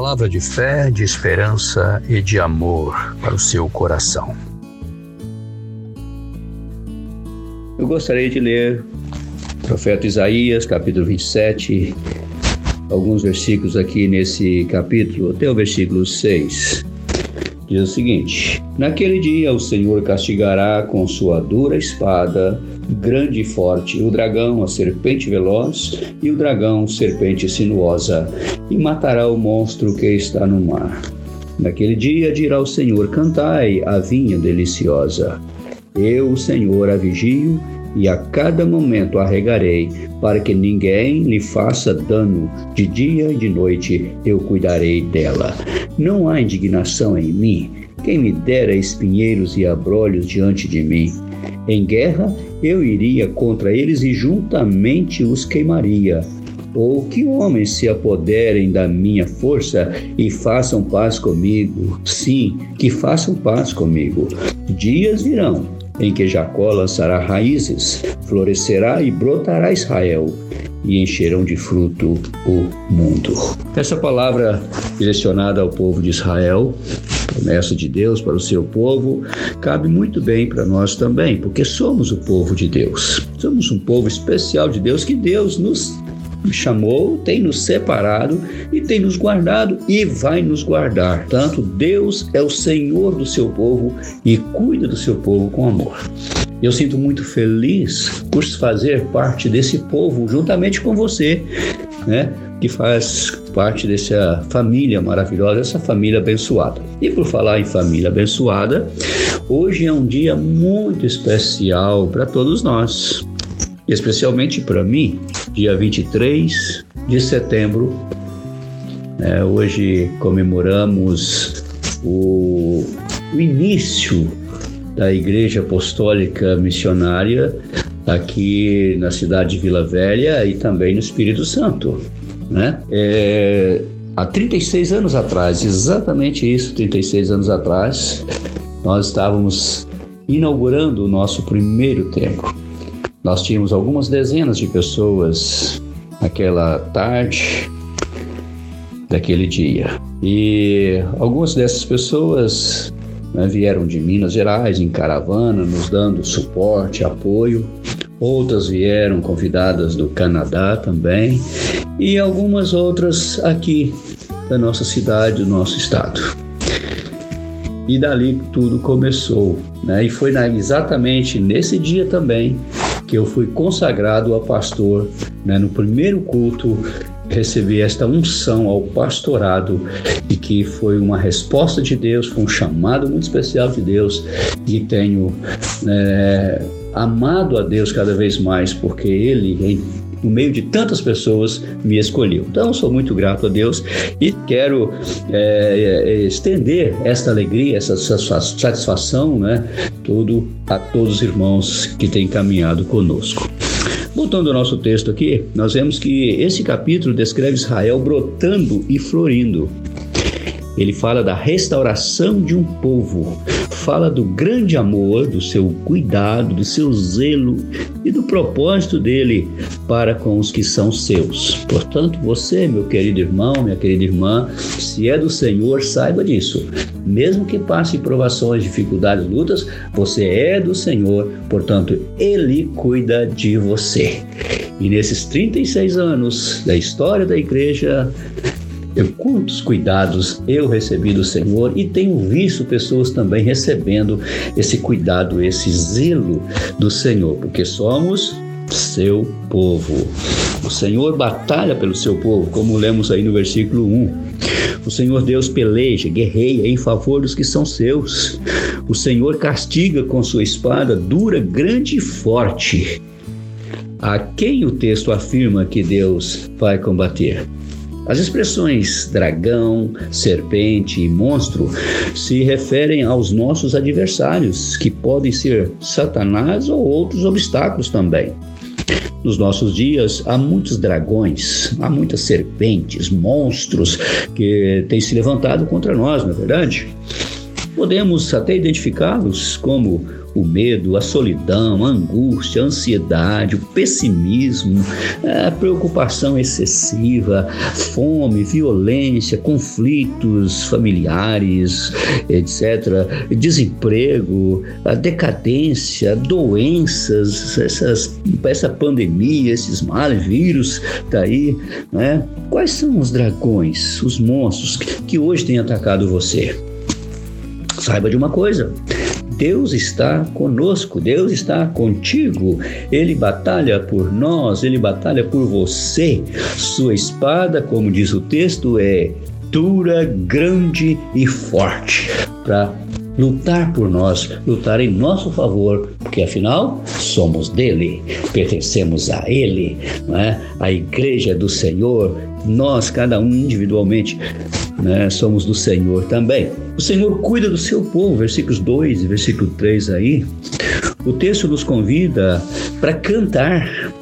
Palavra de fé, de esperança e de amor para o seu coração. Eu gostaria de ler o profeta Isaías, capítulo 27, alguns versículos aqui nesse capítulo, até o versículo 6. Diz o seguinte: Naquele dia o Senhor castigará com sua dura espada, grande e forte, o dragão, a serpente veloz, e o dragão, serpente sinuosa, e matará o monstro que está no mar. Naquele dia dirá o Senhor: Cantai a vinha deliciosa. Eu, o Senhor, a vigio e a cada momento a regarei, para que ninguém lhe faça dano. De dia e de noite eu cuidarei dela. Não há indignação em mim. Quem me dera espinheiros e abrolhos diante de mim. Em guerra eu iria contra eles e juntamente os queimaria. Ou que homens se apoderem da minha força e façam paz comigo. Sim, que façam paz comigo. Dias virão em que Jacó lançará raízes, florescerá e brotará Israel, e encherão de fruto o mundo. Essa palavra direcionada ao povo de Israel, promessa de Deus para o seu povo, cabe muito bem para nós também, porque somos o povo de Deus. Somos um povo especial de Deus que Deus nos chamou, tem nos separado e tem nos guardado e vai nos guardar. Tanto Deus é o Senhor do seu povo e cuida do seu povo com amor. Eu sinto muito feliz por fazer parte desse povo juntamente com você, né? Que faz parte dessa família maravilhosa, essa família abençoada. E por falar em família abençoada, hoje é um dia muito especial para todos nós especialmente para mim, dia 23 de setembro. É, hoje comemoramos o, o início da Igreja Apostólica Missionária aqui na cidade de Vila Velha e também no Espírito Santo. Né? É, há 36 anos atrás, exatamente isso, 36 anos atrás, nós estávamos inaugurando o nosso primeiro templo. Nós tínhamos algumas dezenas de pessoas naquela tarde daquele dia. E algumas dessas pessoas né, vieram de Minas Gerais em caravana, nos dando suporte, apoio. Outras vieram convidadas do Canadá também. E algumas outras aqui da nossa cidade, do nosso estado. E dali tudo começou. Né? E foi na, exatamente nesse dia também que eu fui consagrado a pastor. Né? No primeiro culto, recebi esta unção ao pastorado e que foi uma resposta de Deus, foi um chamado muito especial de Deus e tenho é, amado a Deus cada vez mais porque Ele no meio de tantas pessoas, me escolheu. Então, sou muito grato a Deus e quero é, é, estender esta alegria, essa satisfação, né, tudo a todos os irmãos que têm caminhado conosco. Voltando ao nosso texto aqui, nós vemos que esse capítulo descreve Israel brotando e florindo. Ele fala da restauração de um povo, fala do grande amor, do seu cuidado, do seu zelo e do propósito dele para com os que são seus. Portanto, você, meu querido irmão, minha querida irmã, se é do Senhor, saiba disso. Mesmo que passe provações, dificuldades, lutas, você é do Senhor, portanto, ele cuida de você. E nesses 36 anos da história da igreja, quantos cuidados eu recebi do Senhor e tenho visto pessoas também recebendo esse cuidado, esse zelo do Senhor, porque somos seu povo. O Senhor batalha pelo seu povo, como lemos aí no versículo 1. O Senhor Deus peleja, guerreia em favor dos que são seus. O Senhor castiga com sua espada dura, grande e forte. A quem o texto afirma que Deus vai combater? As expressões dragão, serpente e monstro se referem aos nossos adversários, que podem ser Satanás ou outros obstáculos também. Nos nossos dias há muitos dragões, há muitas serpentes, monstros que têm se levantado contra nós, não é verdade? Podemos até identificá-los como o medo, a solidão, a angústia, a ansiedade, o pessimismo, a preocupação excessiva, fome, violência, conflitos familiares, etc., desemprego, a decadência, doenças, essas, essa pandemia, esses males, vírus, tá aí, né? Quais são os dragões, os monstros que hoje têm atacado você? Saiba de uma coisa: Deus está conosco, Deus está contigo. Ele batalha por nós, ele batalha por você. Sua espada, como diz o texto, é dura, grande e forte para lutar por nós, lutar em nosso favor, porque afinal somos dele, pertencemos a ele, não é? A igreja do Senhor, nós, cada um individualmente, né, somos do Senhor também. O Senhor cuida do seu povo, versículos 2 e versículo 3 aí. O texto nos convida para cantar,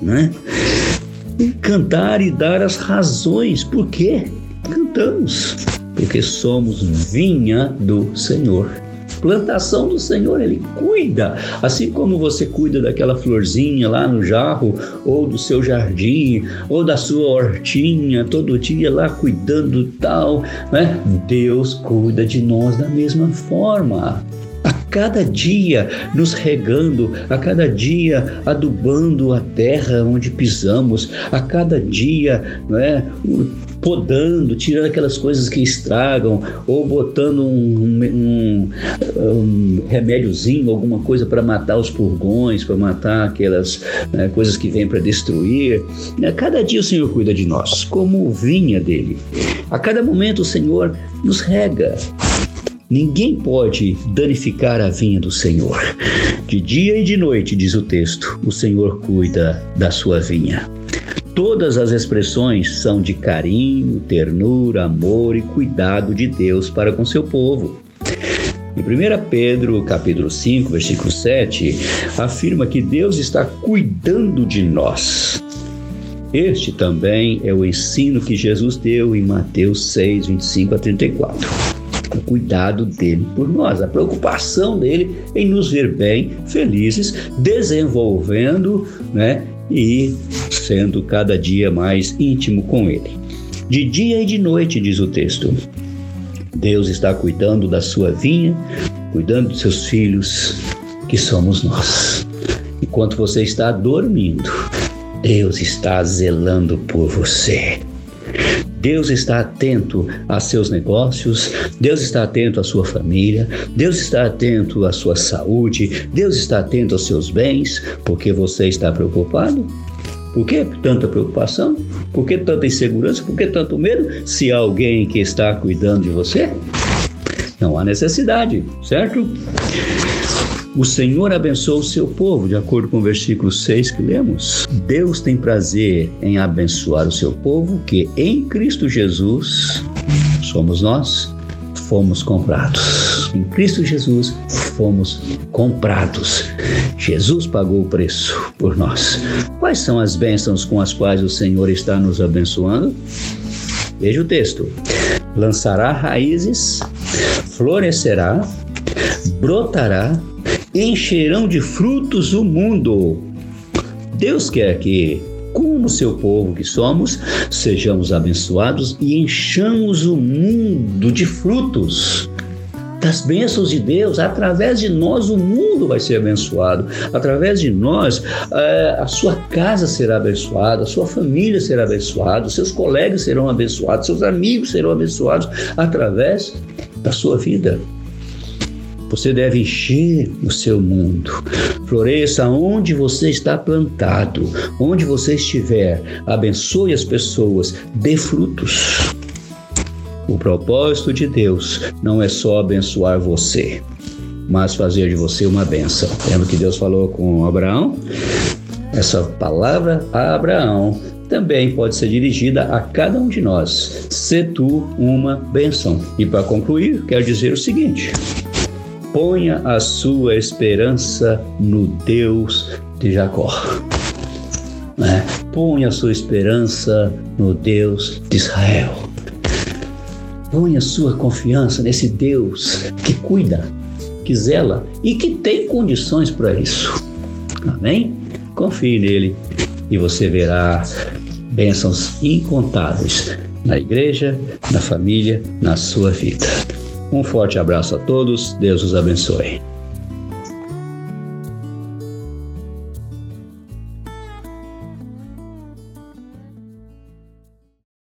né? Cantar e dar as razões. Por quê? Cantamos. Porque somos vinha do Senhor plantação do Senhor, Ele cuida. Assim como você cuida daquela florzinha lá no jarro, ou do seu jardim, ou da sua hortinha, todo dia lá cuidando tal, né? Deus cuida de nós da mesma forma a cada dia nos regando, a cada dia adubando a terra onde pisamos, a cada dia não é, podando, tirando aquelas coisas que estragam, ou botando um, um, um remédiozinho, alguma coisa para matar os purgões, para matar aquelas né, coisas que vêm para destruir. A cada dia o Senhor cuida de nós, como vinha dele. A cada momento o Senhor nos rega, Ninguém pode danificar a vinha do Senhor. De dia e de noite, diz o texto, o Senhor cuida da sua vinha. Todas as expressões são de carinho, ternura, amor e cuidado de Deus para com seu povo. Em 1 Pedro, capítulo 5, versículo 7, afirma que Deus está cuidando de nós. Este também é o ensino que Jesus deu em Mateus 6, 25 a 34 o cuidado dele por nós, a preocupação dele em nos ver bem, felizes, desenvolvendo, né, e sendo cada dia mais íntimo com ele. De dia e de noite, diz o texto. Deus está cuidando da sua vinha, cuidando dos seus filhos, que somos nós. Enquanto você está dormindo, Deus está zelando por você. Deus está atento a seus negócios, Deus está atento à sua família, Deus está atento à sua saúde, Deus está atento aos seus bens, porque você está preocupado? Por que tanta preocupação? Por que tanta insegurança? Por que tanto medo? Se há alguém que está cuidando de você, não há necessidade, certo? O Senhor abençoa o seu povo, de acordo com o versículo 6 que lemos. Deus tem prazer em abençoar o seu povo, que em Cristo Jesus somos nós, fomos comprados. Em Cristo Jesus fomos comprados. Jesus pagou o preço por nós. Quais são as bênçãos com as quais o Senhor está nos abençoando? Veja o texto: lançará raízes, florescerá, brotará encherão de frutos o mundo. Deus quer que, como seu povo que somos, sejamos abençoados e enchamos o mundo de frutos das bênçãos de Deus, através de nós o mundo vai ser abençoado, através de nós eh, a sua casa será abençoada, a sua família será abençoada, seus colegas serão abençoados, seus amigos serão abençoados através da sua vida. Você deve encher o seu mundo. Floresça onde você está plantado, onde você estiver. Abençoe as pessoas, dê frutos. O propósito de Deus não é só abençoar você, mas fazer de você uma bênção. Lembra que Deus falou com Abraão? Essa palavra a Abraão também pode ser dirigida a cada um de nós. Se tu uma bênção. E para concluir, quero dizer o seguinte: ponha a sua esperança no Deus de Jacó. Né? Ponha a sua esperança no Deus de Israel. Ponha sua confiança nesse Deus que cuida, que zela e que tem condições para isso. Amém? Confie nele e você verá bênçãos incontáveis na igreja, na família, na sua vida. Um forte abraço a todos, Deus os abençoe.